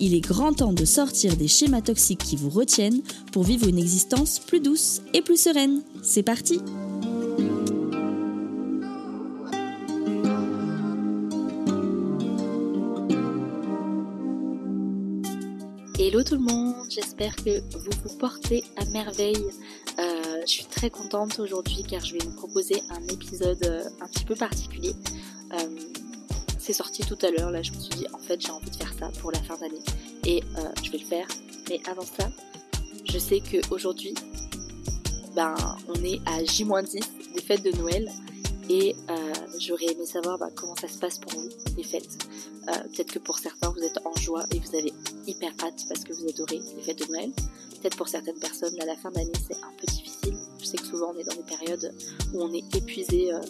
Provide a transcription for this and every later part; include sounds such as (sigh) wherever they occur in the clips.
Il est grand temps de sortir des schémas toxiques qui vous retiennent pour vivre une existence plus douce et plus sereine. C'est parti Hello tout le monde, j'espère que vous vous portez à merveille. Euh, je suis très contente aujourd'hui car je vais vous proposer un épisode euh, un petit peu particulier. Euh, c'est sorti tout à l'heure, là je me suis dit en fait j'ai envie de faire ça pour la fin d'année et je vais le faire. Mais avant ça, je sais qu'aujourd'hui, ben, on est à J-10 des fêtes de Noël et j'aurais aimé savoir ben, comment ça se passe pour vous, les fêtes. Peut-être que pour certains vous êtes en joie et vous avez hyper hâte parce que vous adorez les fêtes de Noël. Peut-être pour certaines personnes, la fin d'année, c'est un peu difficile. Je sais que souvent on est dans des périodes où on est épuisé euh,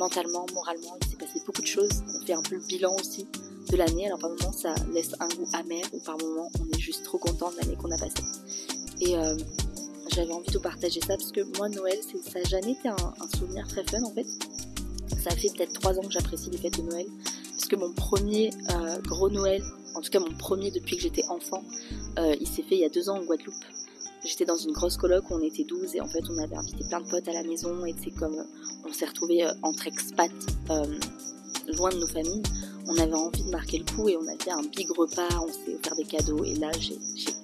mentalement, moralement, il s'est passé beaucoup de choses. On fait un peu le bilan aussi de l'année. Alors par moments ça laisse un goût amer ou par moments on est juste trop content de l'année qu'on a passée. Et euh, j'avais envie de partager ça parce que moi Noël, ça n'a jamais été un, souvenir très fun en fait. Ça fait peut-être trois ans que j'apprécie les fêtes de Noël parce que mon premier euh, gros Noël en tout cas mon premier depuis que j'étais enfant, euh, il s'est fait il y a deux ans en Guadeloupe. J'étais dans une grosse coloc où on était 12 et en fait on avait invité plein de potes à la maison et c'est comme euh, on s'est retrouvés euh, entre expats loin de nos familles. On avait envie de marquer le coup et on a fait un big repas, on s'est offert des cadeaux et là j'ai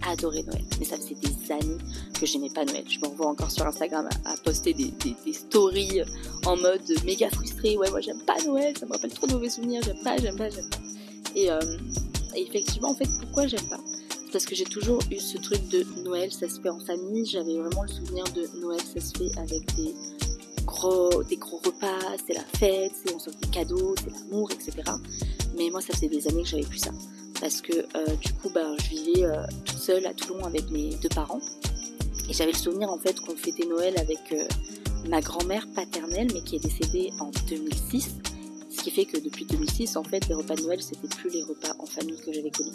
adoré Noël. Mais ça faisait des années que j'aimais pas Noël. Je me revois encore sur Instagram à, poster des, stories en mode méga frustré. Ouais moi j'aime pas Noël, ça me rappelle trop de mauvais souvenirs, j'aime pas, j'aime pas, j'aime pas. Et et effectivement, en fait, pourquoi j'aime pas? Parce que j'ai toujours eu ce truc de Noël, ça se fait en famille. J'avais vraiment le souvenir de Noël, ça se fait avec des gros, des gros repas, c'est la fête, c'est on s'offre des cadeaux, c'est l'amour, etc. Mais moi, ça faisait des années que j'avais plus ça. Parce que euh, du coup, bah, je vivais euh, toute seule à Toulon avec mes deux parents. Et j'avais le souvenir en fait qu'on fêtait Noël avec euh, ma grand-mère paternelle, mais qui est décédée en 2006 qui fait que depuis 2006, en fait, les repas de Noël, c'était plus les repas en famille que j'avais connus.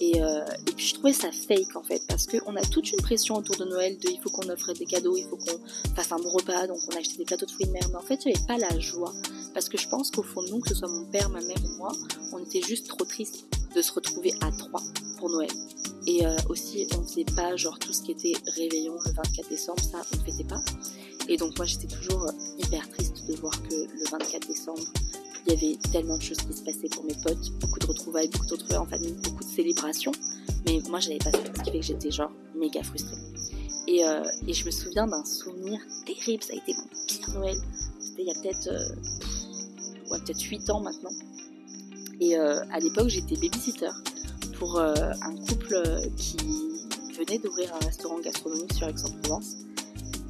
Et, euh, puis je trouvais ça fake en fait, parce qu'on a toute une pression autour de Noël de il faut qu'on offre des cadeaux, il faut qu'on fasse un bon repas, donc on a acheté des plateaux de fruits de mer. Mais en fait, avait pas la joie. Parce que je pense qu'au fond de nous, que ce soit mon père, ma mère ou moi, on était juste trop triste de se retrouver à trois pour Noël. Et euh, aussi, on faisait pas genre tout ce qui était réveillon le 24 décembre, ça on ne faisait pas. Et donc moi j'étais toujours hyper triste de voir que le 24 décembre, il y avait tellement de choses qui se passaient pour mes potes, beaucoup de retrouvailles, beaucoup de retrouvailles en famille, beaucoup de célébrations. Mais moi, j'avais pas ça, ce qui fait que j'étais genre méga frustrée. Et, euh, et je me souviens d'un souvenir terrible, ça a été mon pire Noël. C'était il y a peut-être euh, ouais, peut-être 8 ans maintenant. Et euh, à l'époque, j'étais babysitter pour euh, un couple qui venait d'ouvrir un restaurant gastronomique sur Aix-en-Provence.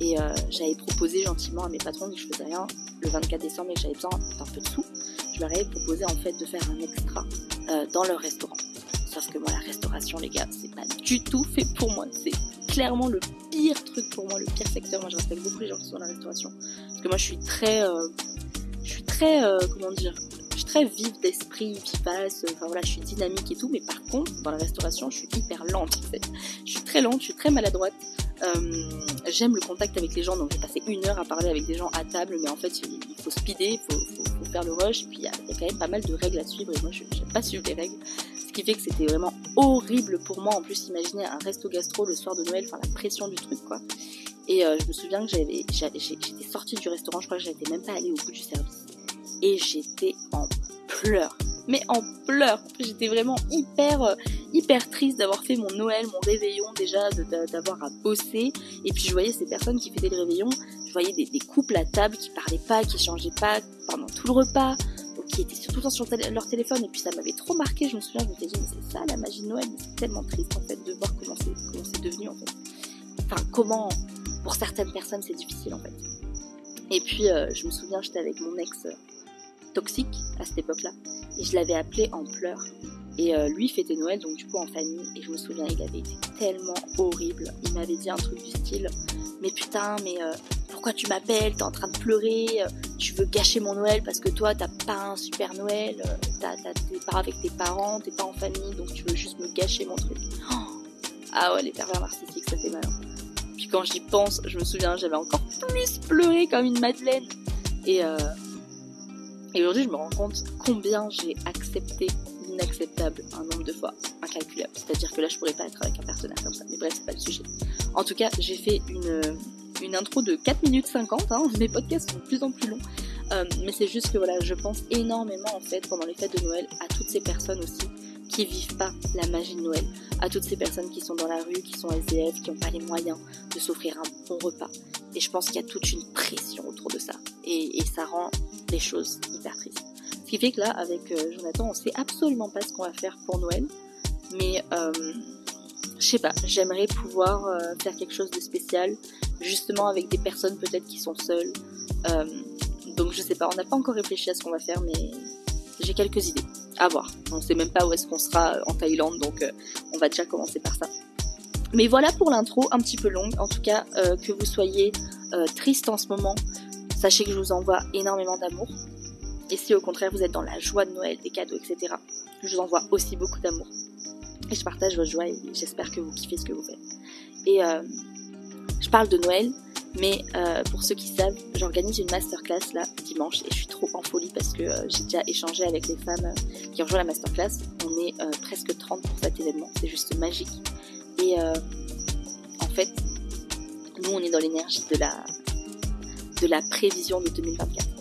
Et euh, j'avais proposé gentiment à mes patrons que je faisais rien le 24 décembre et que j'avais besoin d'un peu de sous. Je leur avais proposé en fait de faire un extra euh, dans leur restaurant. Sauf que moi, la restauration, les gars, c'est pas du tout fait pour moi. C'est clairement le pire truc pour moi, le pire secteur. Moi, je respecte beaucoup les gens qui sont dans la restauration. Parce que moi, je suis très, euh, je suis très, euh, comment dire, je suis très vive d'esprit, vivace. Enfin voilà, je suis dynamique et tout. Mais par contre, dans la restauration, je suis hyper lente en fait. Je suis très lente, je suis très maladroite. Euh, j'aime le contact avec les gens, donc j'ai passé une heure à parler avec des gens à table, mais en fait il, faut speeder, il faut, faire le rush, puis il y, a quand même pas mal de règles à suivre, et moi je n'aime pas suivre les règles, ce qui fait que c'était vraiment horrible pour moi, en plus imaginez un resto gastro le soir de Noël, enfin la pression du truc quoi. Et euh, je me souviens que j'avais, j'étais sortie du restaurant, je crois que j'étais même pas allée au bout du service, et j'étais en pleurs. Mais en pleurs. J'étais vraiment hyper, euh, hyper triste d'avoir fait mon Noël, mon réveillon déjà, d'avoir à bosser. Et puis je voyais ces personnes qui faisaient le réveillon, je voyais des, couples à table qui parlaient pas, qui changeaient pas pendant tout le repas, qui étaient tout le temps sur leur téléphone. Et puis ça m'avait trop marqué. Je me souviens, je me dit, mais c'est ça la magie de Noël. C'est tellement triste en fait de voir comment c'est devenu en fait. Enfin, comment, pour certaines personnes, c'est difficile en fait. Et puis euh, je me souviens, j'étais avec mon ex toxique à cette époque-là. Et je l'avais appelé en pleurs. Et euh, lui fêtait Noël, donc du coup en famille. Et je me souviens, il avait été tellement horrible. Il m'avait dit un truc du style Mais putain, mais euh, pourquoi tu m'appelles? T'es en train de pleurer Tu veux gâcher mon Noël parce que toi, t'as pas un super Noël T'es pas avec tes parents, t'es pas en famille, donc tu veux juste me gâcher mon truc. (gasps) Ah ouais, les pervers narcissiques, ça fait mal. Hein. Puis quand j'y pense, je me souviens, j'avais encore plus pleuré comme une madeleine. Euh, et aujourd'hui, je me rends compte combien j'ai accepté inacceptable un nombre de fois incalculable. C'est-à-dire que là, je pourrais pas être avec un partenaire comme ça. Mais bref, c'est pas le sujet. En tout cas, j'ai fait une, une intro de 4 minutes 50. Hein. (laughs) Mes podcasts sont de plus en plus longs. Euh, mais c'est juste que voilà, je pense énormément en fait pendant les fêtes de Noël à toutes ces personnes aussi qui vivent pas la magie de Noël, à toutes ces personnes qui sont dans la rue, qui sont SDF, qui n'ont pas les moyens de s'offrir un bon repas. Et je pense qu'il y a toute une pression autour de ça. Et, ça rend les choses hyper tristes. Ce qui fait que là, avec euh, Jonathan, on sait absolument pas ce qu'on va faire pour Noël. Mais euh, je sais pas, j'aimerais pouvoir euh, faire quelque chose de spécial, justement avec des personnes peut-être qui sont seules. donc je sais pas, on n'a pas encore réfléchi à ce qu'on va faire, mais j'ai quelques idées. À voir. On sait même pas où est-ce qu'on sera en Thaïlande, donc on va déjà commencer par ça. Mais voilà pour l'intro, un petit peu longue. En tout cas, que vous soyez triste en ce moment, sachez que je vous envoie énormément d'amour. Et si au contraire vous êtes dans la joie de Noël, des cadeaux, etc., je vous envoie aussi beaucoup d'amour. Et je partage votre joie et j'espère que vous kiffez ce que vous faites. Et je parle de Noël, mais euh, pour ceux qui savent, j'organise une masterclass là dimanche et je suis trop en folie parce que euh, j'ai déjà échangé avec les femmes euh, qui ont rejoint la masterclass. On est presque 30 pour cet événement, c'est juste magique. Et en fait, nous on est dans l'énergie de la de la prévision de 2024.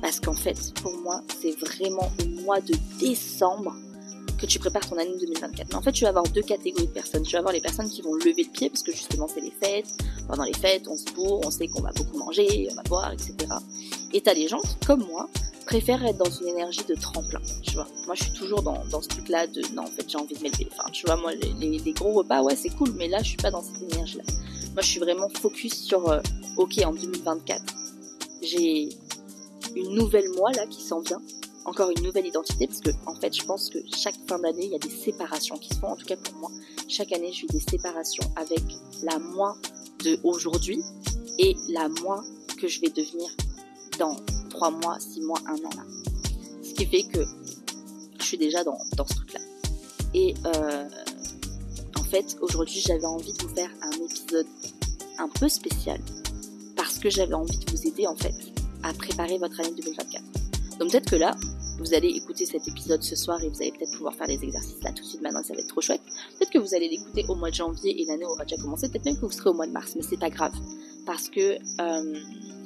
Parce qu'en fait, pour moi, c'est vraiment au mois de décembre que tu prépares ton année 2024. Mais en fait, tu vas avoir deux catégories de personnes. Tu vas avoir les personnes qui vont lever le pied parce que justement c'est les fêtes. Pendant les fêtes, on se bourre, on sait qu'on va beaucoup manger, on va boire, etc. Et t'as les gens qui, comme moi, préfèrent être dans une énergie de tremplin. Tu vois, moi je suis toujours dans, dans ce truc-là de non, en fait j'ai envie de m'élever. Enfin, tu vois, moi les, gros repas, ouais, c'est cool, mais là je suis pas dans cette énergie-là. Moi je suis vraiment focus sur, euh, ok, en 2024, j'ai une nouvelle moi là qui s'en vient. Encore une nouvelle identité parce que en fait je pense que chaque fin d'année il y a des séparations qui se font. En tout cas pour moi chaque année je vis des séparations avec la moi de aujourd'hui et la moi que je vais devenir dans trois mois six mois un an là. Ce qui fait que je suis déjà dans, dans ce truc là et euh, en fait aujourd'hui j'avais envie de vous faire un épisode un peu spécial parce que j'avais envie de vous aider en fait à préparer votre année 2024 donc peut-être que là, vous allez écouter cet épisode ce soir et vous allez peut-être pouvoir faire des exercices là tout de suite maintenant, ça va être trop chouette. Peut-être que vous allez l'écouter au mois de janvier et l'année aura déjà commencé, peut-être même que vous serez au mois de mars, mais c'est pas grave. Parce que euh,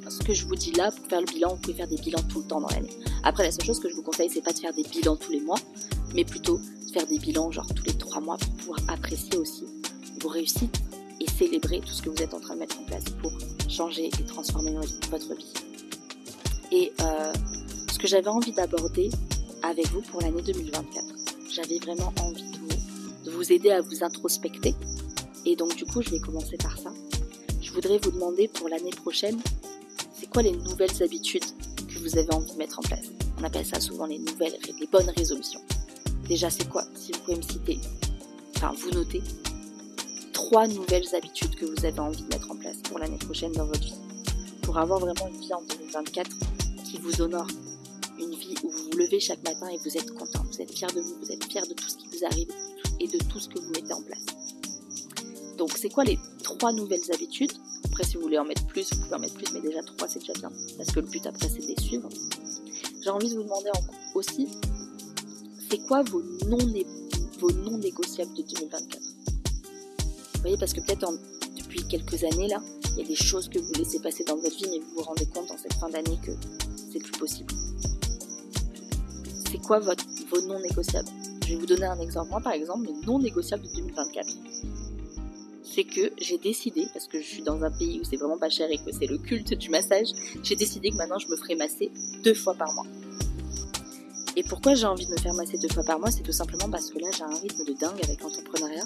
ce que je vous dis là, pour faire le bilan, vous pouvez faire des bilans tout le temps dans l'année. Après, la seule chose que je vous conseille, c'est pas de faire des bilans tous les mois, mais plutôt de faire des bilans genre tous les trois mois pour pouvoir apprécier aussi vos réussites et célébrer tout ce que vous êtes en train de mettre en place pour changer et transformer votre vie. Et euh, ce que j'avais envie d'aborder avec vous pour l'année 2024. J'avais vraiment envie de vous, aider à vous introspecter. Et donc du coup, je vais commencer par ça. Je voudrais vous demander pour l'année prochaine, c'est quoi les nouvelles habitudes que vous avez envie de mettre en place? On appelle ça souvent les nouvelles, les bonnes résolutions. Déjà, c'est quoi? Si vous pouvez me citer, enfin vous notez, trois nouvelles habitudes que vous avez envie de mettre en place pour l'année prochaine dans votre vie. Pour avoir vraiment une vie en 2024 vous honore, une vie où vous vous levez chaque matin et vous êtes content, vous êtes fier de vous, vous êtes fier de tout ce qui vous arrive et de tout ce que vous mettez en place. Donc c'est quoi les trois nouvelles habitudes? Après si vous voulez en mettre plus, vous pouvez en mettre plus, mais déjà trois c'est déjà bien, parce que le but après c'est de les suivre. J'ai envie de vous demander aussi, c'est quoi vos non, vos non négociables de 2024 Vous voyez, parce que peut-être depuis quelques années là, il y a des choses que vous laissez passer dans votre vie, mais vous vous rendez compte en cette fin d'année que c'est plus possible c'est quoi votre, non négociables? Je vais vous donner un exemple. Moi, par exemple, mes non négociables de 2024, c'est que j'ai décidé, parce que je suis dans un pays où c'est vraiment pas cher et que c'est le culte du massage, j'ai décidé que maintenant je me ferai masser deux fois par mois. Et pourquoi j'ai envie de me faire masser deux fois par mois? C'est tout simplement parce que là j'ai un rythme de dingue avec l'entrepreneuriat.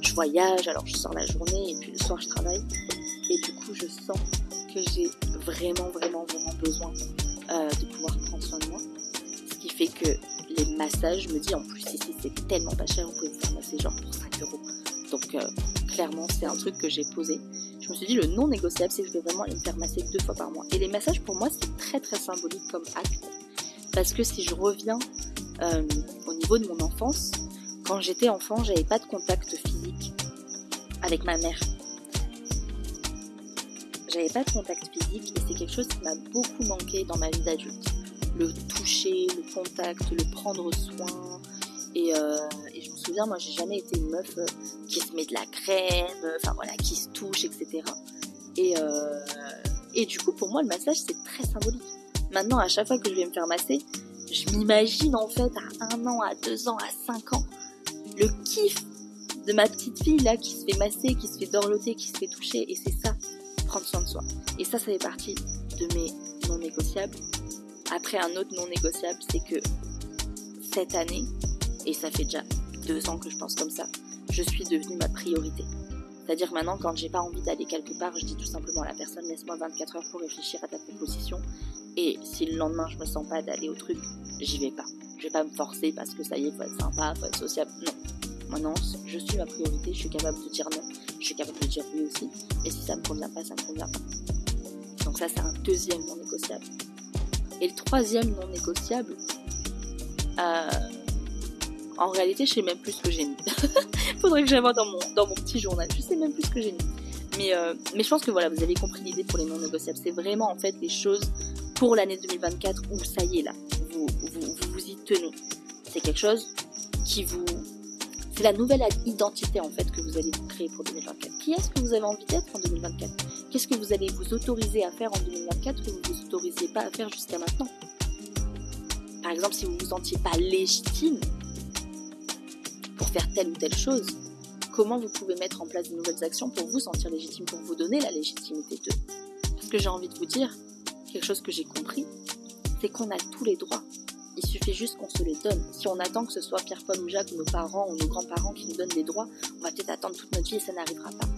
Je voyage, alors je sors la journée et puis le soir je travaille. Et du coup je sens que j'ai vraiment vraiment vraiment besoin euh, de pouvoir prendre soin de moi fait que les massages, je me dis en plus ici c'est tellement pas cher, vous pouvez vous faire masser genre pour 5 euros. Donc euh, clairement c'est un truc que j'ai posé. Je me suis dit le non négociable c'est que je vais vraiment aller me faire masser deux fois par mois. Et les massages pour moi c'est très très symbolique comme acte. Parce que si je reviens euh, au niveau de mon enfance, quand j'étais enfant j'avais pas de contact physique avec ma mère. J'avais pas de contact physique et c'est quelque chose qui m'a beaucoup manqué dans ma vie d'adulte le toucher, le contact, le prendre soin. Et, euh, je me souviens, moi, j'ai jamais été une meuf euh, qui se met de la crème, euh, enfin voilà, qui se touche, etc. Et, et du coup, pour moi, le massage, c'est très symbolique. Maintenant, à chaque fois que je vais me faire masser, je m'imagine en fait à un an, à deux ans, à cinq ans, le kiff de ma petite fille là qui se fait masser, qui se fait dorloter, qui se fait toucher. Et c'est ça, prendre soin de soi. Et ça, ça fait partie de mes non négociables après, un autre non négociable, c'est que cette année, et ça fait déjà deux ans que je pense comme ça, je suis devenue ma priorité. C'est-à-dire maintenant, quand j'ai pas envie d'aller quelque part, je dis tout simplement à la personne, laisse-moi 24 heures pour réfléchir à ta proposition. Et si le lendemain je me sens pas d'aller au truc, j'y vais pas. Je vais pas me forcer parce que ça y est, faut être sympa, faut être sociable. Non. Maintenant, je suis ma priorité, je suis capable de dire non, je suis capable de dire oui aussi. Et si ça me convient pas, ça me convient pas. Donc ça, c'est un deuxième non négociable. Et le troisième non négociable, euh, en réalité, je sais même plus ce que j'ai mis. (laughs) Faudrait que j'aille voir dans mon, dans mon petit journal. Je sais même plus ce que j'ai mis. Mais, euh, mais je pense que voilà, vous avez compris l'idée pour les non négociables. C'est vraiment en fait les choses pour l'année 2024 où ça y est là, vous vous, vous, vous y tenez. C'est quelque chose qui vous c'est la nouvelle identité en fait que vous allez vous créer pour 2024. Qui est-ce que vous avez envie d'être en 2024 Qu'est-ce que vous allez vous autoriser à faire en 2024 que vous ne vous autorisiez pas à faire jusqu'à maintenant? Par exemple, si vous ne vous sentiez pas légitime pour faire telle ou telle chose, comment vous pouvez mettre en place de nouvelles actions pour vous sentir légitime, pour vous donner la légitimité de? Parce que j'ai envie de vous dire, quelque chose que j'ai compris, c'est qu'on a tous les droits il suffit juste qu'on se les donne. Si on attend que ce soit Pierre-Paul ou Jacques, nos parents ou nos grands-parents qui nous donnent des droits, on va peut-être attendre toute notre vie et ça n'arrivera pas.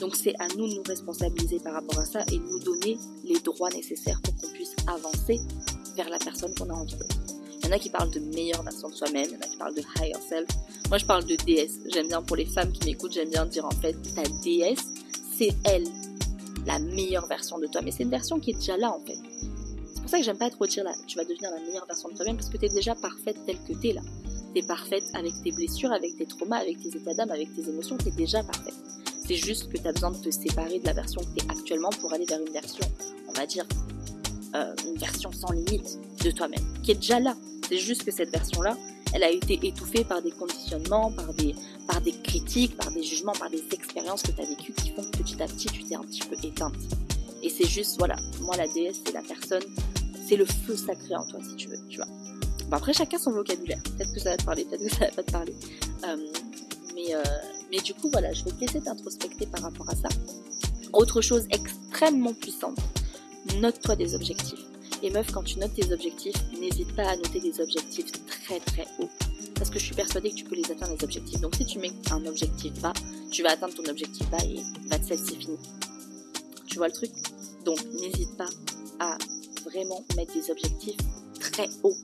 Donc c'est à nous de nous responsabiliser par rapport à ça et nous donner les droits nécessaires pour qu'on puisse avancer vers la personne qu'on a envie d'être. Il y en a qui parlent de meilleure version de soi-même, il y en a qui parlent de higher self. Moi je parle de déesse. J'aime bien pour les femmes qui m'écoutent, j'aime bien dire en fait ta déesse, c'est elle, la meilleure version de toi. Mais c'est une version qui est déjà là en fait ça que j'aime pas trop dire là, tu vas devenir la meilleure version de toi-même parce que tu es déjà parfaite telle que tu es là. Tu es parfaite avec tes blessures, avec tes traumas, avec tes états d'âme, avec tes émotions, tu es déjà parfaite. C'est juste que tu as besoin de te séparer de la version que tu es actuellement pour aller vers une version, on va dire, euh, une version sans limite de toi-même, qui est déjà là. C'est juste que cette version-là, elle a été étouffée par des conditionnements, par des, par des critiques, par des jugements, par des expériences que tu as vécues qui font que petit à petit tu t'es un petit peu éteinte. Et c'est juste, voilà, moi la déesse, c'est la personne, c'est le feu sacré en toi, si tu veux, tu vois. Bon, après, chacun son vocabulaire. Peut-être que ça va te parler, peut-être que ça va pas te parler. Euh, mais, euh, mais du coup, voilà, je vais te laisser t'introspecter par rapport à ça. Autre chose extrêmement puissante, note-toi des objectifs. Et meuf, quand tu notes tes objectifs, n'hésite pas à noter des objectifs très très hauts. Parce que je suis persuadée que tu peux les atteindre les objectifs. Donc si tu mets un objectif bas, tu vas atteindre ton objectif bas et va te c'est fini. Tu vois le truc? Donc n'hésite pas à vraiment mettre des objectifs très hauts.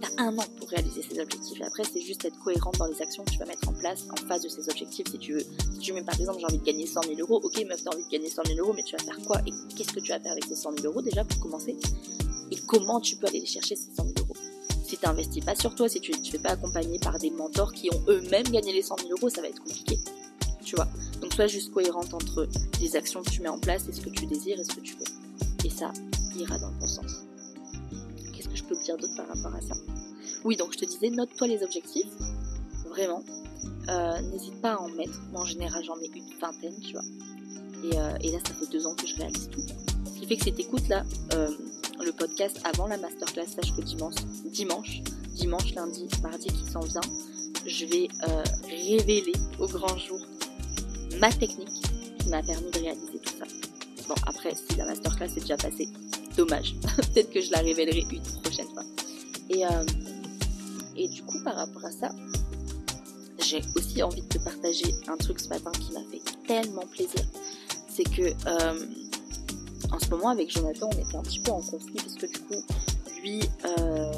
T'as un an pour réaliser ces objectifs. Et après, c'est juste être cohérent dans les actions que tu vas mettre en place en face de ces objectifs. Si tu veux, si tu mets par exemple, j'ai envie de gagner 100 000 euros, ok, meuf, t'as envie de gagner 100 000 euros, mais tu vas faire quoi? Et qu'est-ce que tu vas faire avec ces 100 000 euros déjà pour commencer? Et comment tu peux aller chercher ces 100 000 euros? Si tu n'investis pas sur toi, si tu ne fais pas accompagner par des mentors qui ont eux-mêmes gagné les 100 000 euros, ça va être compliqué. Tu vois? Donc sois juste cohérente entre les actions que tu mets en place et ce que tu désires et ce que tu veux. Et ça ira dans le bon sens. Qu'est-ce que je peux dire d'autre par rapport à ça? Oui, donc je te disais, note-toi les objectifs. Vraiment. Euh, n'hésite pas à en mettre. Moi, en général, j'en mets une vingtaine, tu vois. Et, euh, là, ça fait deux ans que je réalise tout. Ce qui fait que si t'écoutes là euh, le podcast avant la masterclass, sache que dimanche, dimanche, dimanche, lundi, mardi qui s'en vient, je vais révéler au grand jour ma technique qui m'a permis de réaliser tout ça. Bon, après, si la masterclass est déjà passée, dommage. (laughs) Peut-être que je la révélerai une prochaine fois. Et, euh, et du coup, par rapport à ça, j'ai aussi envie de te partager un truc ce matin qui m'a fait tellement plaisir. C'est que euh, en ce moment avec Jonathan, on était un petit peu en conflit parce que du coup, lui, euh,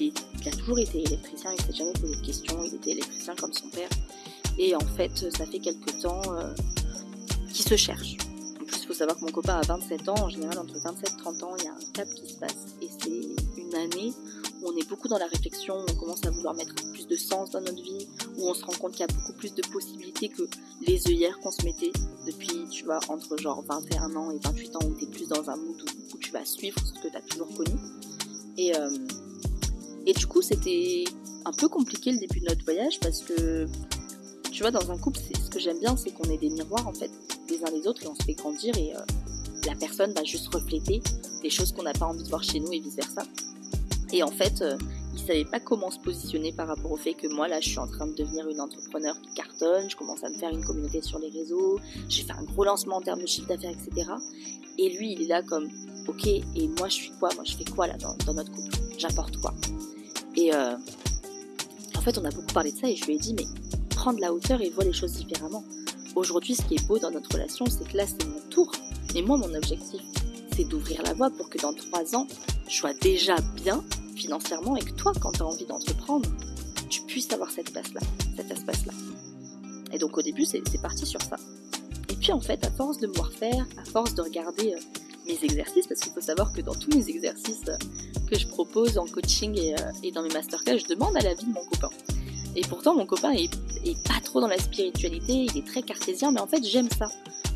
il a toujours été électricien, il s'est jamais posé de questions, il était électricien comme son père. Et en fait, ça fait quelques temps qu'il se cherche. Savoir que mon copain a 27 ans. En général, entre 27 et 30 ans, il y a un cap qui se passe. Et c'est une année où on est beaucoup dans la réflexion, on commence à vouloir mettre plus de sens dans notre vie, où on se rend compte qu'il y a beaucoup plus de possibilités que les œillères qu'on se mettait depuis, tu vois, entre genre 21 ans et 28 ans, où tu es plus dans un mood où, tu vas suivre ce que tu as toujours connu. Et, euh, et du coup, c'était un peu compliqué le début de notre voyage parce que, tu vois, dans un couple, ce que j'aime bien, c'est qu'on est des miroirs, en fait, les uns les autres, et on se fait grandir, et euh, la personne va juste refléter des choses qu'on n'a pas envie de voir chez nous, et vice-versa. Et en fait, euh, il savait pas comment se positionner par rapport au fait que moi, là, je suis en train de devenir une entrepreneur qui cartonne, je commence à me faire une communauté sur les réseaux, j'ai fait un gros lancement en termes de chiffre d'affaires, etc. Et lui, il est là comme, ok, et moi, je suis quoi? Moi, je fais quoi là dans, notre couple? J'apporte quoi? Et euh, en fait, on a beaucoup parlé de ça et je lui ai dit, mais prends de la hauteur et vois les choses différemment. Aujourd'hui, ce qui est beau dans notre relation, c'est que là, c'est mon tour. Et moi, mon objectif, c'est d'ouvrir la voie pour que dans trois ans, je sois déjà bien financièrement et que toi, quand tu as envie d'entreprendre, tu puisses avoir cette place-là, cet espace-là. Et donc au début, c'est parti sur ça. Et puis en fait, à force de me voir faire, à force de regarder euh, mes exercices, parce qu'il faut savoir que dans tous mes exercices euh, que je propose en coaching euh, et dans mes masterclass, je demande à l'avis de mon copain. Et pourtant, mon copain est, pas trop dans la spiritualité, il est très cartésien, mais en fait, j'aime ça.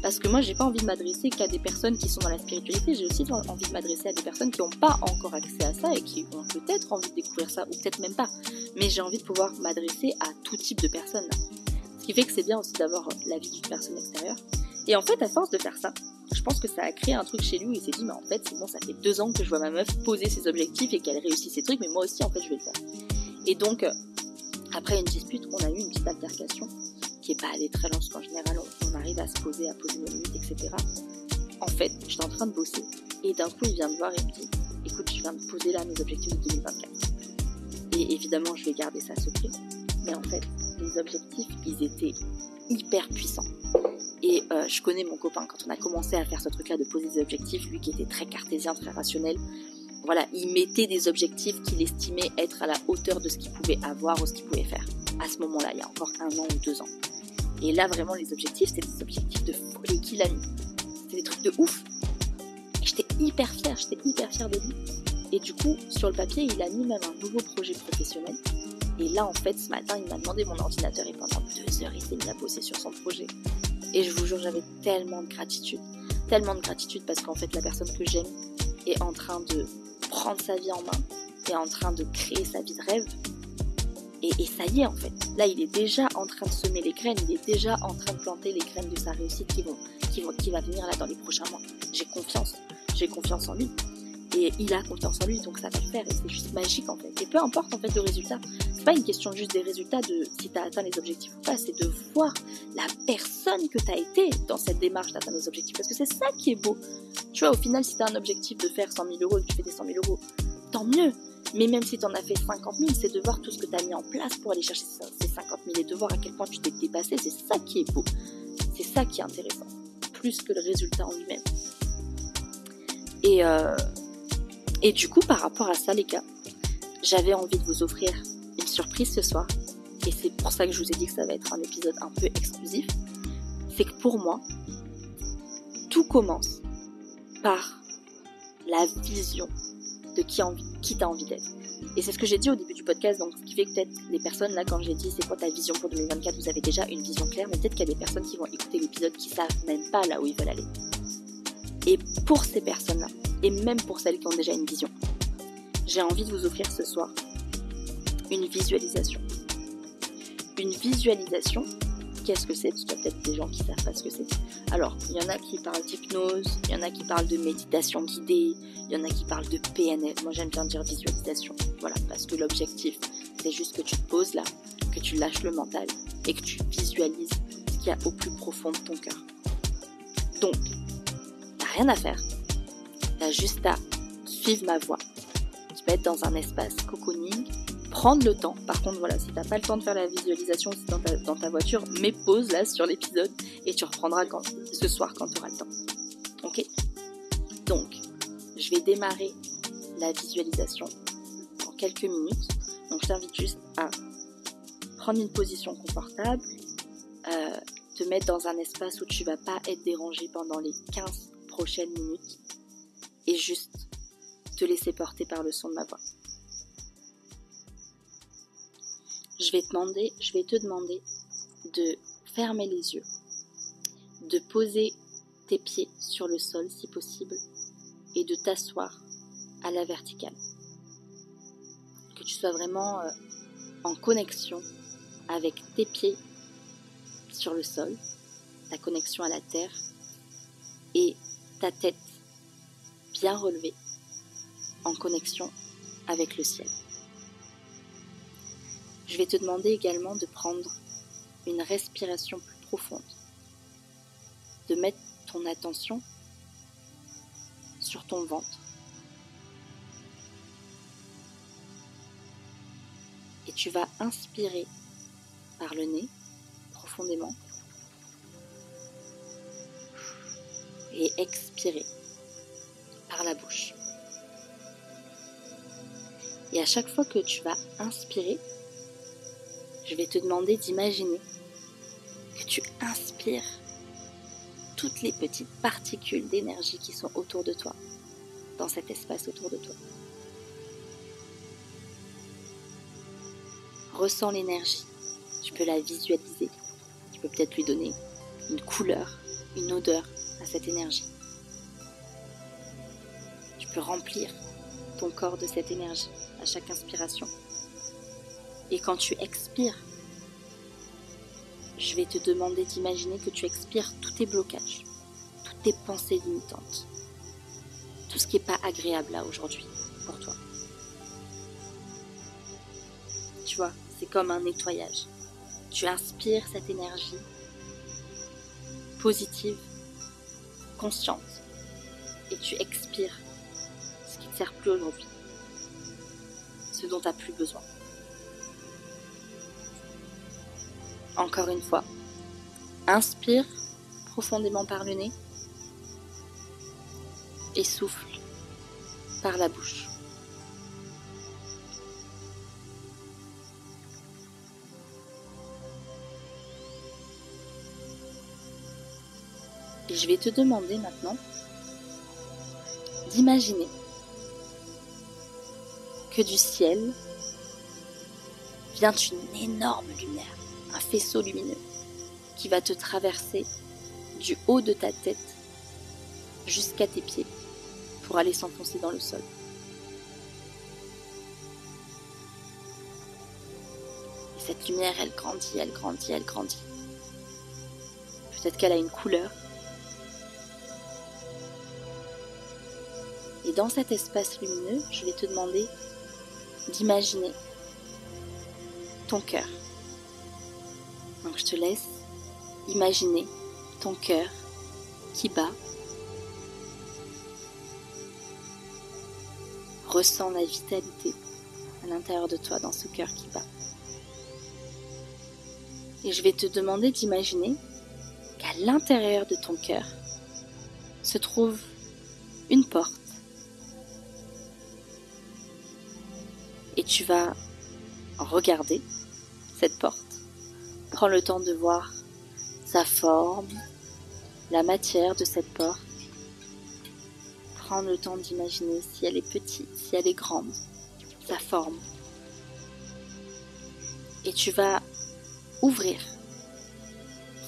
Parce que moi, j'ai pas envie de m'adresser qu'à des personnes qui sont dans la spiritualité, j'ai aussi envie de m'adresser à des personnes qui n'ont pas encore accès à ça et qui ont peut-être envie de découvrir ça, ou peut-être même pas. Mais j'ai envie de pouvoir m'adresser à tout type de personnes. Ce qui fait que c'est bien aussi d'avoir l'avis d'une personne extérieure. Et en fait, à force de faire ça, je pense que ça a créé un truc chez lui où il s'est dit, mais en fait, c'est bon, ça fait deux ans que je vois ma meuf poser ses objectifs et qu'elle réussit ses trucs, mais moi aussi, en fait, je vais le faire. Et donc, après une dispute, on a eu une petite altercation qui n'est pas allée très parce qu'en général, on, arrive à se poser, à poser nos limites, etc. En fait, j'étais en train de bosser, et d'un coup, il vient me voir et me dit, écoute, je viens de poser là mes objectifs de 2024. Et évidemment, je vais garder ça secret. Mais en fait, les objectifs, ils étaient hyper puissants. Et euh, je connais mon copain, quand on a commencé à faire ce truc-là de poser des objectifs, lui qui était très cartésien, très rationnel, voilà, il mettait des objectifs qu'il estimait être à la hauteur de ce qu'il pouvait avoir ou ce qu'il pouvait faire. À ce moment-là, il y a encore un an ou deux ans. Et là, vraiment, les objectifs, c'était des objectifs de folie qu'il a mis. C'était des trucs de ouf. Et j'étais hyper fière, j'étais hyper fière de lui. Et du coup, sur le papier, il a mis même un nouveau projet professionnel. Et là, en fait, ce matin, il m'a demandé mon ordinateur et pendant deux heures, il s'est mis à bosser sur son projet. Et je vous jure, j'avais tellement de gratitude. Tellement de gratitude parce qu'en fait, la personne que j'aime est en train de prendre sa vie en main, est en train de créer sa vie de rêve. Et, ça y est en fait. Là, il est déjà en train de semer les graines, il est déjà en train de planter les graines de sa réussite qui, vont, qui, vont, qui va venir là dans les prochains mois. J'ai confiance, j'ai confiance en lui. Et il a confiance en lui, donc ça va le faire. Et c'est juste magique en fait. Et peu importe en fait le résultat. C'est pas une question juste des résultats de si tu as atteint les objectifs ou pas, c'est de voir la personne que tu as été dans cette démarche d'atteindre les objectifs. Parce que c'est ça qui est beau. Tu vois, au final, si tu as un objectif de faire 100 000 euros et que tu fais des 100 000 euros, tant mieux. Mais même si tu en as fait 50 000, c'est de voir tout ce que tu as mis en place pour aller chercher ces 50 000 et de voir à quel point tu t'es dépassé. C'est ça qui est beau. C'est ça qui est intéressant. Plus que le résultat en lui-même. Et, euh, et du coup, par rapport à ça, les gars, j'avais envie de vous offrir une surprise ce soir. Et c'est pour ça que je vous ai dit que ça va être un épisode un peu exclusif. C'est que pour moi, tout commence par la vision de qui, qui t'as envie d'être. Et c'est ce que j'ai dit au début du podcast, donc ce qui fait que peut-être les personnes là, quand j'ai dit c'est quoi ta vision pour 2024, vous avez déjà une vision claire, mais peut-être qu'il y a des personnes qui vont écouter l'épisode qui savent même pas là où ils veulent aller. Et pour ces personnes-là, et même pour celles qui ont déjà une vision. J'ai envie de vous offrir ce soir une visualisation. Une visualisation, qu'est-ce que c'est? Parce qu'il y a peut-être des gens qui savent pas ce que c'est. Alors, il y en a qui parlent d'hypnose, il y en a qui parlent de méditation guidée, il y en a qui parlent de PNL. Moi, j'aime bien dire visualisation. Voilà, parce que l'objectif, c'est juste que tu te poses là, que tu lâches le mental et que tu visualises ce qu'il y a au plus profond de ton cœur. Donc, t'as rien à faire T'as juste à suivre ma voie. Tu peux être dans un espace cocooning, prendre le temps. Par contre, voilà, si t'as pas le temps de faire la visualisation dans ta, dans ta voiture, mets pause là sur l'épisode et tu reprendras ce soir quand tu auras le temps. Ok? Donc, je vais démarrer la visualisation dans quelques minutes. Donc je t'invite juste à prendre une position confortable, euh, te mettre dans un espace où tu vas pas être dérangé pendant les 15 prochaines minutes et juste te laisser porter par le son de ma voix. Je vais te demander, de fermer les yeux, de poser tes pieds sur le sol si possible et de t'asseoir à la verticale. Que tu sois vraiment euh, en connexion avec tes pieds sur le sol, ta connexion à la terre et ta tête bien relevée en connexion avec le ciel. Je vais te demander également de prendre une respiration plus profonde, de mettre ton attention sur ton ventre. Et tu vas inspirer par le nez profondément et expirer par la bouche. Et à chaque fois que tu vas inspirer, je vais te demander d'imaginer que tu inspires toutes les petites particules d'énergie qui sont autour de toi, dans cet espace autour de toi. Ressens l'énergie, tu peux la visualiser, tu peux peut-être lui donner une couleur, une odeur à cette énergie. Tu peux remplir ton corps de cette énergie à chaque inspiration. Et quand tu expires, je vais te demander d'imaginer que tu expires tous tes blocages, toutes tes pensées limitantes, tout ce qui n'est pas agréable là aujourd'hui pour toi. Tu vois, c'est comme un nettoyage. Tu inspires cette énergie positive, consciente, et tu expires ce qui ne te sert plus aujourd'hui, ce dont tu n'as plus besoin. Encore une fois. Inspire profondément par le nez et souffle par la bouche. Et je vais te demander maintenant d'imaginer que du ciel vient une énorme lumière faisceau lumineux qui va te traverser du haut de ta tête jusqu'à tes pieds pour aller s'enfoncer dans le sol. Et cette lumière, elle grandit, elle grandit, elle grandit. Peut-être qu'elle a une couleur. Et dans cet espace lumineux, je vais te demander d'imaginer ton cœur. Donc je te laisse imaginer ton cœur qui bat. Ressens la vitalité à l'intérieur de toi dans ce cœur qui bat. Et je vais te demander d'imaginer qu'à l'intérieur de ton cœur se trouve une porte. Et tu vas regarder cette porte Prends le temps de voir sa forme, la matière de cette porte. Prends le temps d'imaginer si elle est petite, si elle est grande, sa forme. Et tu vas ouvrir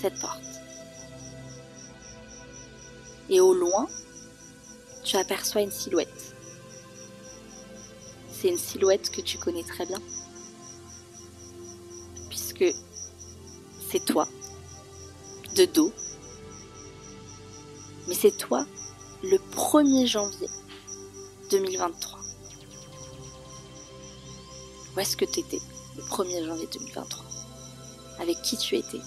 cette porte. Et au loin, tu aperçois une silhouette. C'est une silhouette que tu connais très bien. Puisque c'est toi, de dos. Mais c'est toi le 1er janvier 2023. Où est-ce que tu étais le 1er janvier 2023 Avec qui tu étais?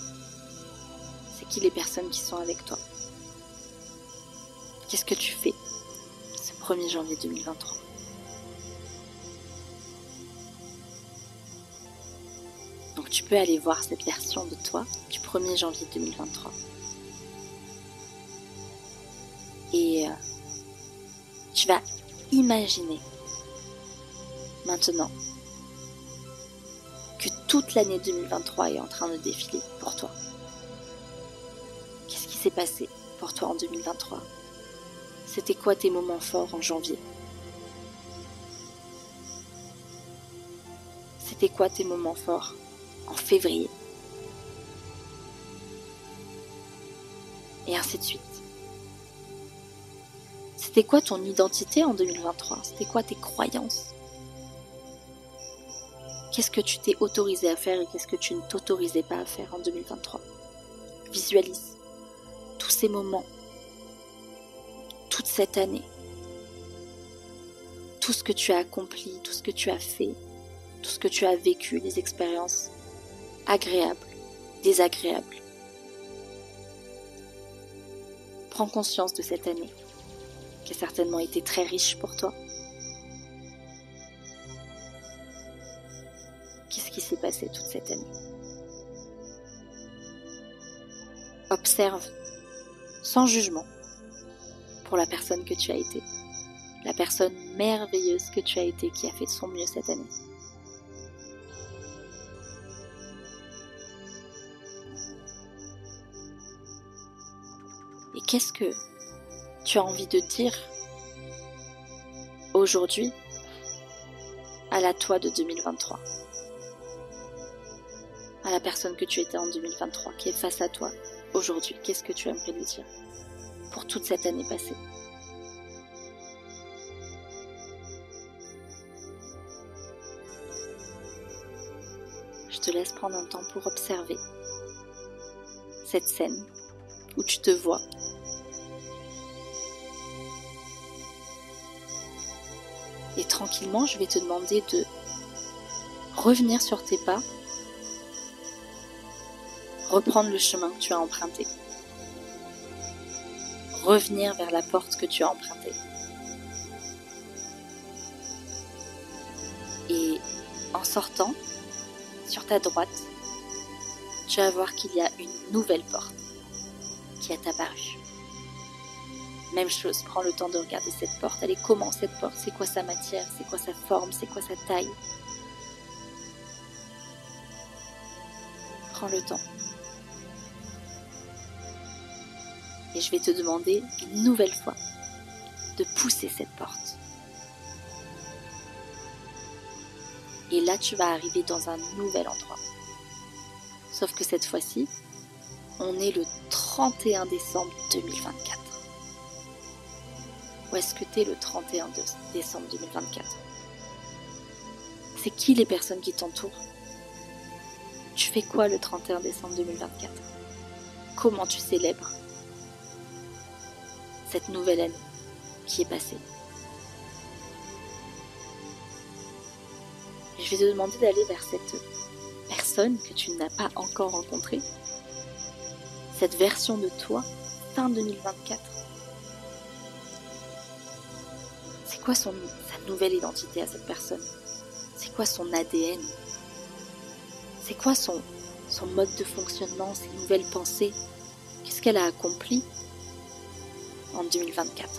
C'est qui les personnes qui sont avec toi? Qu'est-ce que tu fais ce 1er janvier 2023 peux aller voir cette version de toi du 1er janvier 2023. Et euh, tu vas imaginer maintenant que toute l'année 2023 est en train de défiler pour toi. Qu'est-ce qui s'est passé pour toi en 2023 C'était quoi tes moments forts en janvier? C'était quoi tes moments forts? En février. Et ainsi de suite. C'était quoi ton identité en 2023 C'était quoi tes croyances? Qu'est-ce que tu t'es autorisé à faire et qu'est-ce que tu ne t'autorisais pas à faire en 2023 Visualise tous ces moments, toute cette année, tout ce que tu as accompli, tout ce que tu as fait, tout ce que tu as vécu, les expériences agréables, désagréables. Prends conscience de cette année qui a certainement été très riche pour toi. Qu'est-ce qui s'est passé toute cette année? Observe sans jugement pour la personne que tu as été, la personne merveilleuse que tu as été qui a fait de son mieux cette année. Qu'est-ce que tu as envie de dire aujourd'hui à la toi de 2023 À la personne que tu étais en 2023 qui est face à toi aujourd'hui Qu'est-ce que tu aimerais lui dire pour toute cette année passée? Je te laisse prendre un temps pour observer cette scène où tu te vois tranquillement, je vais te demander de revenir sur tes pas, reprendre le chemin que tu as emprunté, revenir vers la porte que tu as empruntée. Et en sortant, sur ta droite, tu vas voir qu'il y a une nouvelle porte qui est apparue. Même chose, prends le temps de regarder cette porte. Elle est comment cette porte? C'est quoi sa matière? C'est quoi sa forme? C'est quoi sa taille? Prends le temps. Et je vais te demander une nouvelle fois de pousser cette porte. Et là, tu vas arriver dans un nouvel endroit. Sauf que cette fois-ci, on est le 31 décembre 2024. Où est-ce que tu es le 31 décembre 2024 C'est qui les personnes qui t'entourent? Tu fais quoi le 31 décembre 2024 Comment tu célèbres cette nouvelle année qui est passée? Je vais te demander d'aller vers cette personne que tu n'as pas encore rencontrée, cette version de toi fin 2024 quoi son, sa nouvelle identité à cette personne? C'est quoi son ADN C'est quoi son, son mode de fonctionnement, ses nouvelles pensées? Qu'est-ce qu'elle a accompli en 2024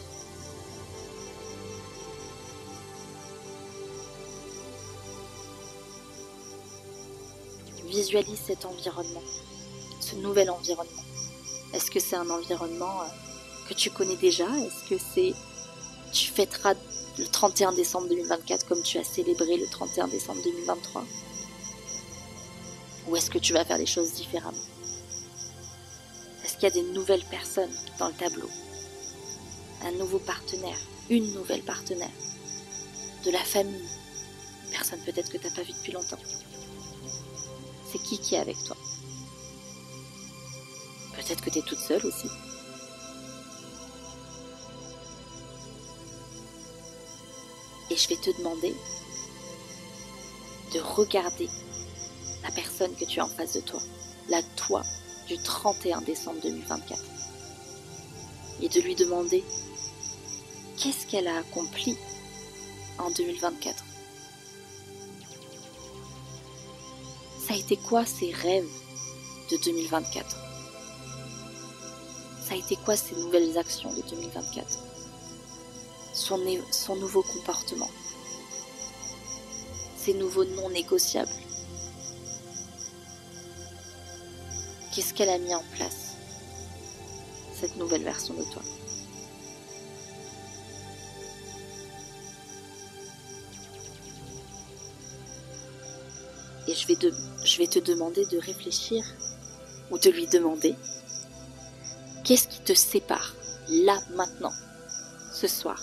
Visualise cet environnement, ce nouvel environnement. Est-ce que c'est un environnement euh, que tu connais déjà? Est-ce que c'est tu fêteras le 31 décembre 2024 comme tu as célébré le 31 décembre 2023 Ou est-ce que tu vas faire les choses différemment? Est-ce qu'il y a des nouvelles personnes dans le tableau? Un nouveau partenaire? Une nouvelle partenaire? De la famille? Personne peut-être que tu n'as pas vu depuis longtemps. C'est qui qui est avec toi? Peut-être que tu es toute seule aussi. Et je vais te demander de regarder la personne que tu as en face de toi, la toi du 31 décembre 2024. Et de lui demander qu'est-ce qu'elle a accompli en 2024. Ça a été quoi ses rêves de 2024 Ça a été quoi ses nouvelles actions de 2024 son, nouveau comportement. ces nouveaux non négociables. Qu'est-ce qu'elle a mis en place, cette nouvelle version de toi? Et je vais te demander de réfléchir ou de lui demander qu'est-ce qui te sépare là, maintenant, ce soir,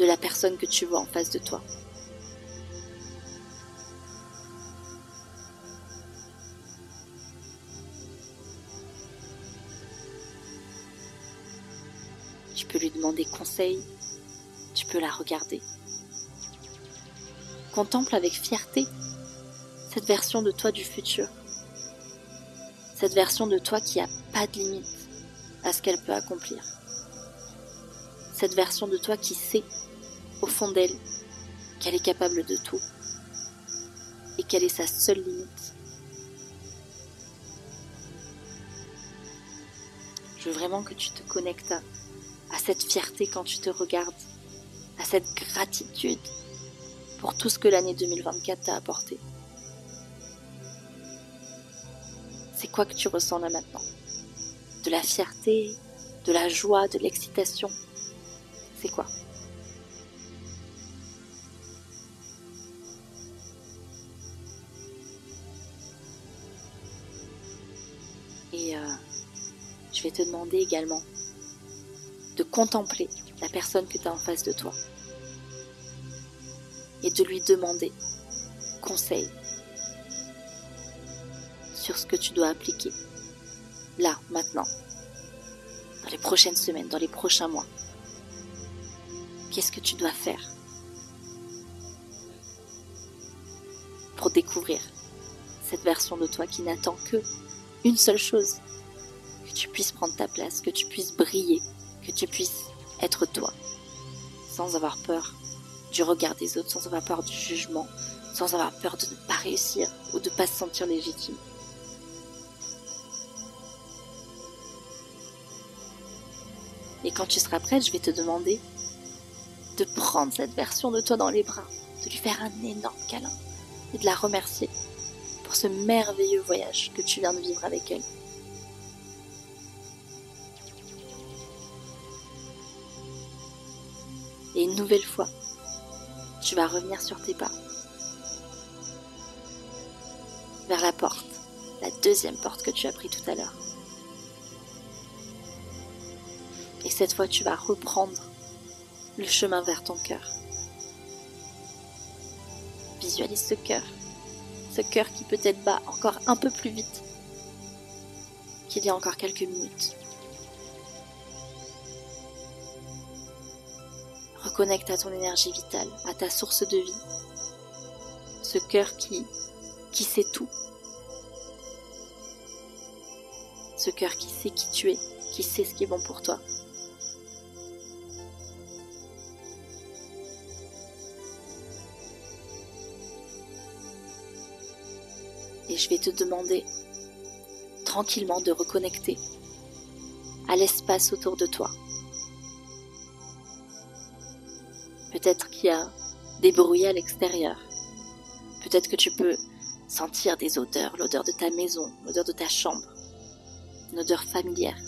de la personne que tu vois en face de toi. Tu peux lui demander conseil, tu peux la regarder. Contemple avec fierté cette version de toi du futur. Cette version de toi qui a pas de limite à ce qu'elle peut accomplir. Cette version de toi qui sait, au fond d'elle, qu'elle est capable de tout et quelle est sa seule limite. Je veux vraiment que tu te connectes à, cette fierté quand tu te regardes, à cette gratitude pour tout ce que l'année 2024 t'a apporté. C'est quoi que tu ressens là maintenant? De la fierté, de la joie, de l'excitation? C'est quoi? Te demander également de contempler la personne que tu as en face de toi et de lui demander conseil, sur ce que tu dois appliquer. Là, maintenant. Dans les prochaines semaines, dans les prochains mois. Qu'est-ce que tu dois faire pour découvrir cette version de toi qui n'attend que une seule chose, puisses prendre ta place, que tu puisses briller, que tu puisses être toi, sans avoir peur du regard des autres, sans avoir peur du jugement, sans avoir peur de ne pas réussir ou de ne pas se sentir légitime. Et quand tu seras prête, je vais te demander de prendre cette version de toi dans les bras, de lui faire un énorme câlin et de la remercier pour ce merveilleux voyage que tu viens de vivre avec elle. Et une nouvelle fois, tu vas revenir sur tes pas. Vers la porte, la deuxième porte que tu as pris tout à l'heure. Et cette fois, tu vas reprendre le chemin vers ton cœur. Visualise ce cœur. Ce cœur qui peut-être bat encore un peu plus vite qu'il y a encore quelques minutes. Reconnecte à ton énergie vitale, à ta source de vie. Ce cœur qui, sait tout. Ce cœur qui sait qui tu es, qui sait ce qui est bon pour toi. et je vais te demander tranquillement de reconnecter à l'espace autour de toi. Peut-être qu'il y a des bruits à l'extérieur. Peut-être que tu peux sentir des odeurs, l'odeur de ta maison, l'odeur de ta chambre, une odeur familière.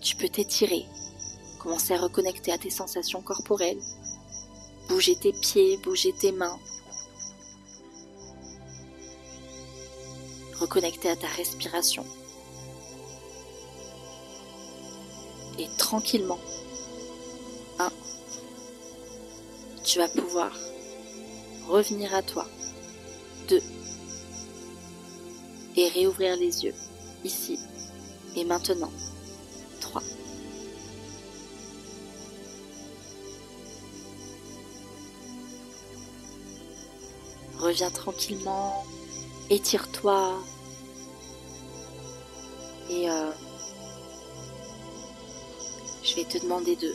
Tu peux t'étirer, commencer à reconnecter à tes sensations corporelles, Bouger tes pieds, bouger tes mains. Reconnecter à ta respiration. Tranquillement, un, tu vas pouvoir revenir à toi. Deux, et réouvrir les yeux, ici et maintenant. Trois. Reviens tranquillement, étire-toi. Et euh, te demander de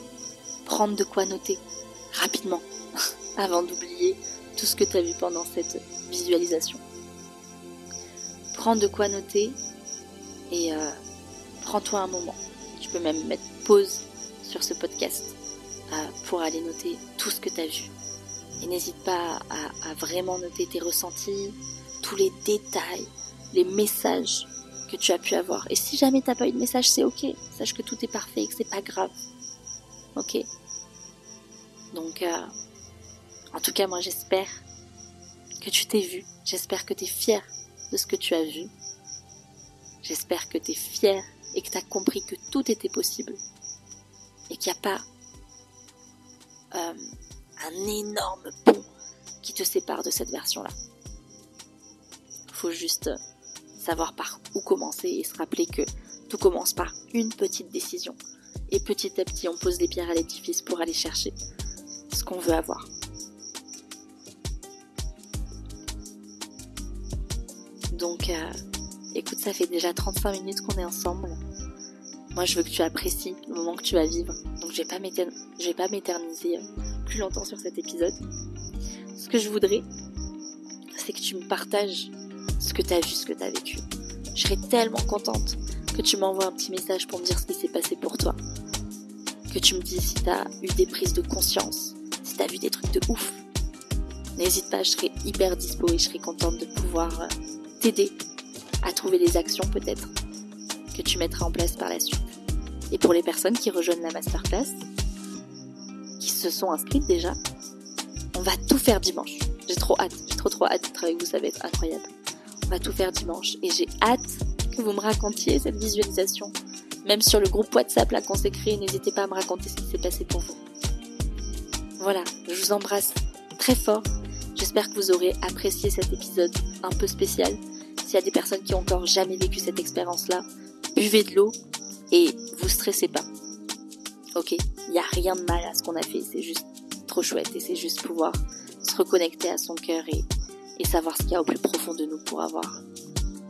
prendre de quoi noter rapidement (laughs) avant d'oublier tout ce que tu as vu pendant cette visualisation. Prends de quoi noter et euh, prends-toi un moment. Tu peux même mettre pause sur ce podcast euh, pour aller noter tout ce que tu as vu. Et n'hésite pas à, vraiment noter tes ressentis, tous les détails, les messages que tu as pu avoir. Et si jamais t'as pas eu de message, c'est ok. Sache que tout est parfait et que c'est pas grave. Ok Donc, euh, en tout cas, moi j'espère que tu t'es vu. J'espère que tu es fier de ce que tu as vu. J'espère que tu es fier et que tu as compris que tout était possible. Et qu'il n'y a pas euh, un énorme pont qui te sépare de cette version-là. Faut juste savoir par où commencer et se rappeler que tout commence par une petite décision. Et petit à petit, on pose les pierres à l'édifice pour aller chercher ce qu'on veut avoir. Donc, euh, écoute, ça fait déjà 35 minutes qu'on est ensemble. Moi, je veux que tu apprécies le moment que tu vas vivre. Donc, je vais pas m'éterniser euh, plus longtemps sur cet épisode. Ce que je voudrais, c'est que tu me partages ce que tu as vu, ce que tu as vécu. Je serais tellement contente que tu m'envoies un petit message pour me dire ce qui s'est passé pour toi. Que tu me dises si tu as eu des prises de conscience, si tu as vu des trucs de ouf. N'hésite pas, je serai hyper dispo et je serai contente de pouvoir euh, t'aider à trouver des actions peut-être que tu mettras en place par la suite. Et pour les personnes qui rejoignent la masterclass, qui se sont inscrites déjà, on va tout faire dimanche. J'ai trop hâte, j'ai trop trop hâte d'être avec vous, ça va être incroyable. On va tout faire dimanche et j'ai hâte que vous me racontiez cette visualisation. Même sur le groupe WhatsApp là qu'on n'hésitez pas à me raconter ce qui s'est passé pour vous. Voilà, je vous embrasse très fort. J'espère que vous aurez apprécié cet épisode un peu spécial. S'il y a des personnes qui ont encore jamais vécu cette expérience-là, buvez de l'eau et vous stressez pas. Ok, il n'y a rien de mal à ce qu'on a fait, c'est juste trop chouette et c'est juste pouvoir se reconnecter à son cœur et, et savoir ce qu'il y a au plus profond de nous pour avoir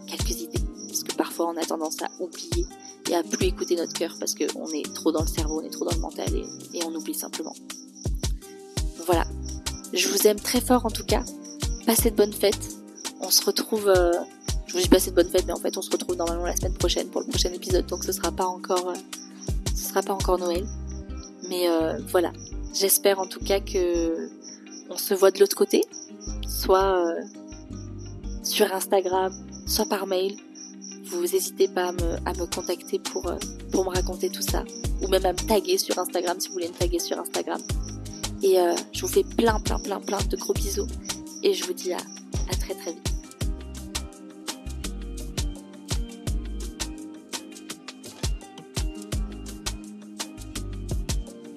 quelques idées. Parce que parfois on a tendance à oublier et à plus écouter notre cœur parce qu'on est trop dans le cerveau, on est trop dans le mental et, on oublie simplement. Voilà, je vous aime très fort en tout cas. Passez de bonnes fêtes. On se retrouve euh, je vous dis passer de bonnes fêtes, mais en fait, on se retrouve normalement la semaine prochaine pour le prochain épisode, donc ce sera pas encore, euh, ce sera pas encore Noël. Mais euh, voilà, j'espère en tout cas que on se voit de l'autre côté, soit euh, sur Instagram, soit par mail. Vous n'hésitez pas à me, contacter pour, pour me raconter tout ça, ou même à me taguer sur Instagram si vous voulez me taguer sur Instagram. Et je vous fais plein, plein, plein, plein de gros bisous, et je vous dis à, à très très vite.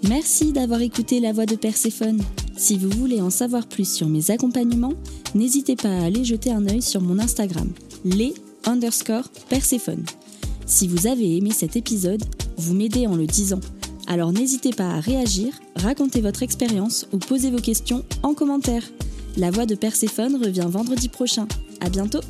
Merci d'avoir écouté la voix de Perséphone. Si vous voulez en savoir plus sur mes accompagnements, n'hésitez pas à aller jeter un œil sur mon Instagram, les underscore Perséphone. Si vous avez aimé cet épisode, vous m'aidez en le disant. Alors n'hésitez pas à réagir, raconter votre expérience ou poser vos questions en commentaire. La voix de Perséphone revient vendredi prochain. À bientôt!